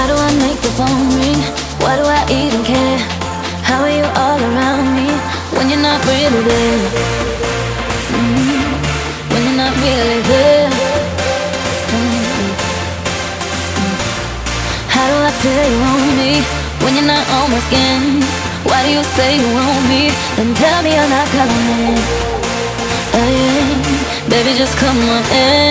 How do I make the phone ring? Why do I even care? How are you all around me when you're not really there? Mm-hmm. When you're not really there. Mm-hmm. How do I feel you on me when you're not on my skin? Why do you say you want me? Then tell me you're not coming in. Oh baby, just come on in.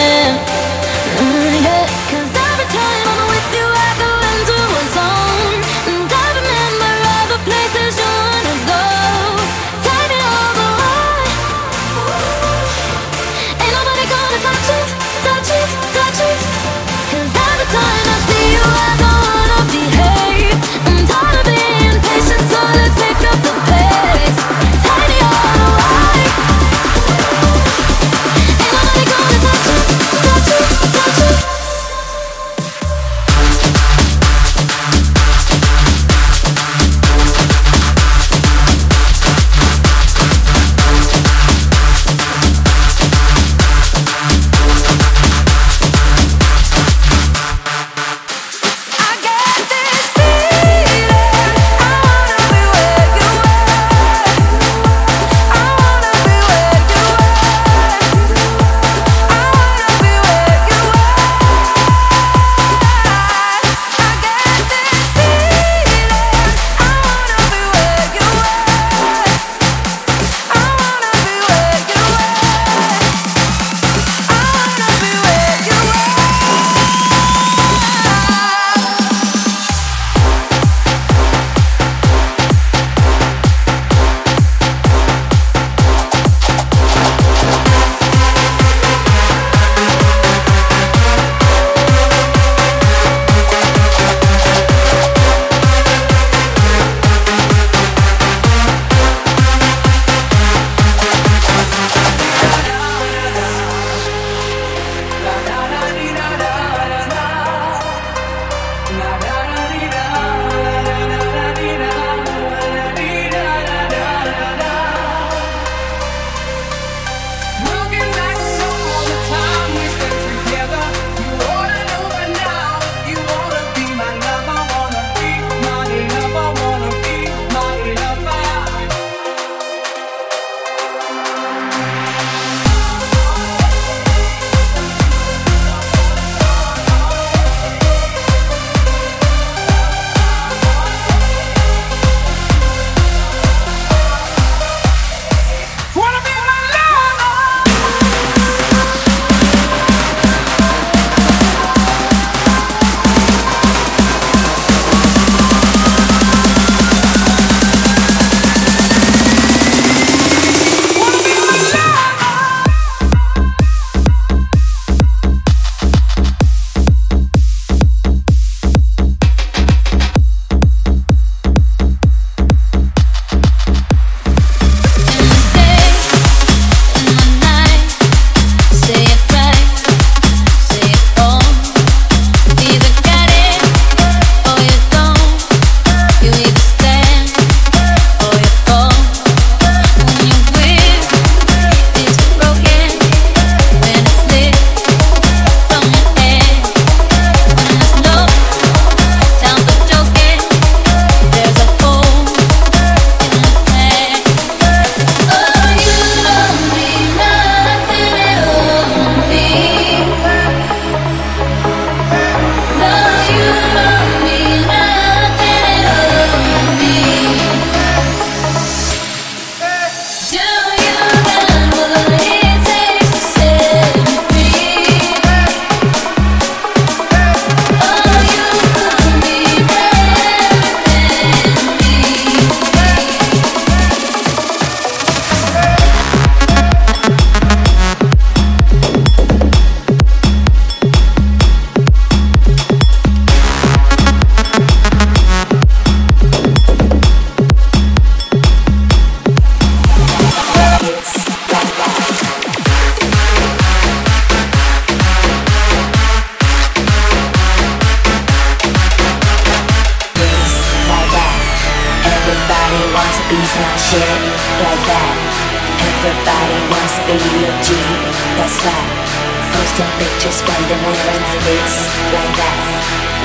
Posting pictures, spending it like this, like that.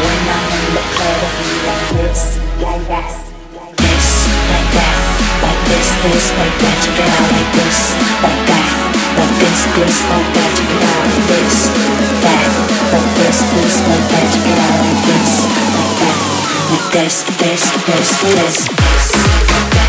When I'm in the club. this, like that, this, like that, like this, this, like that. Check it out, like this, like that, like this, this, like that. Check it out, like this, that, like this, this, like that. Check it out, like this, like that, like this, this, this, this, this.